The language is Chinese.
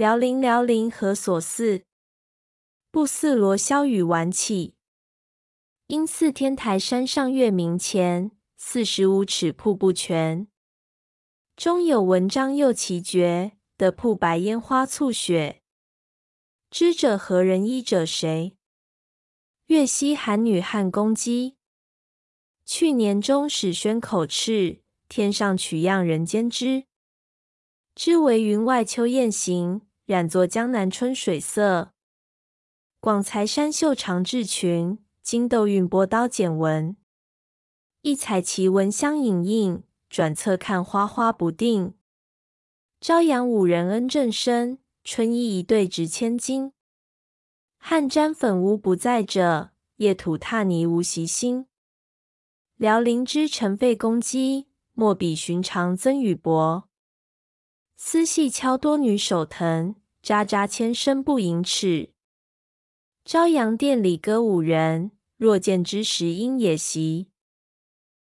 辽宁辽宁何所似？不似罗霄雨晚起。应似天台山上月明前，四十五尺瀑布泉。中有文章又奇绝，得瀑白烟花簇雪。知者何人？医者谁？岳西韩女汉公姬。去年中始宣口敕，天上取样人间知。知为云外秋雁行，染作江南春水色。广才山秀长雉群，金斗韵波刀剪纹。一彩奇文相影映，转侧看花花不定。朝阳五人恩正深，春衣一对值千金。汉沾粉污不在者，夜土踏泥无习心。辽宁之尘废攻击，莫比寻常曾与薄。丝细敲多女手疼，渣渣千声不盈尺。朝阳殿里歌舞人，若见之时应也习。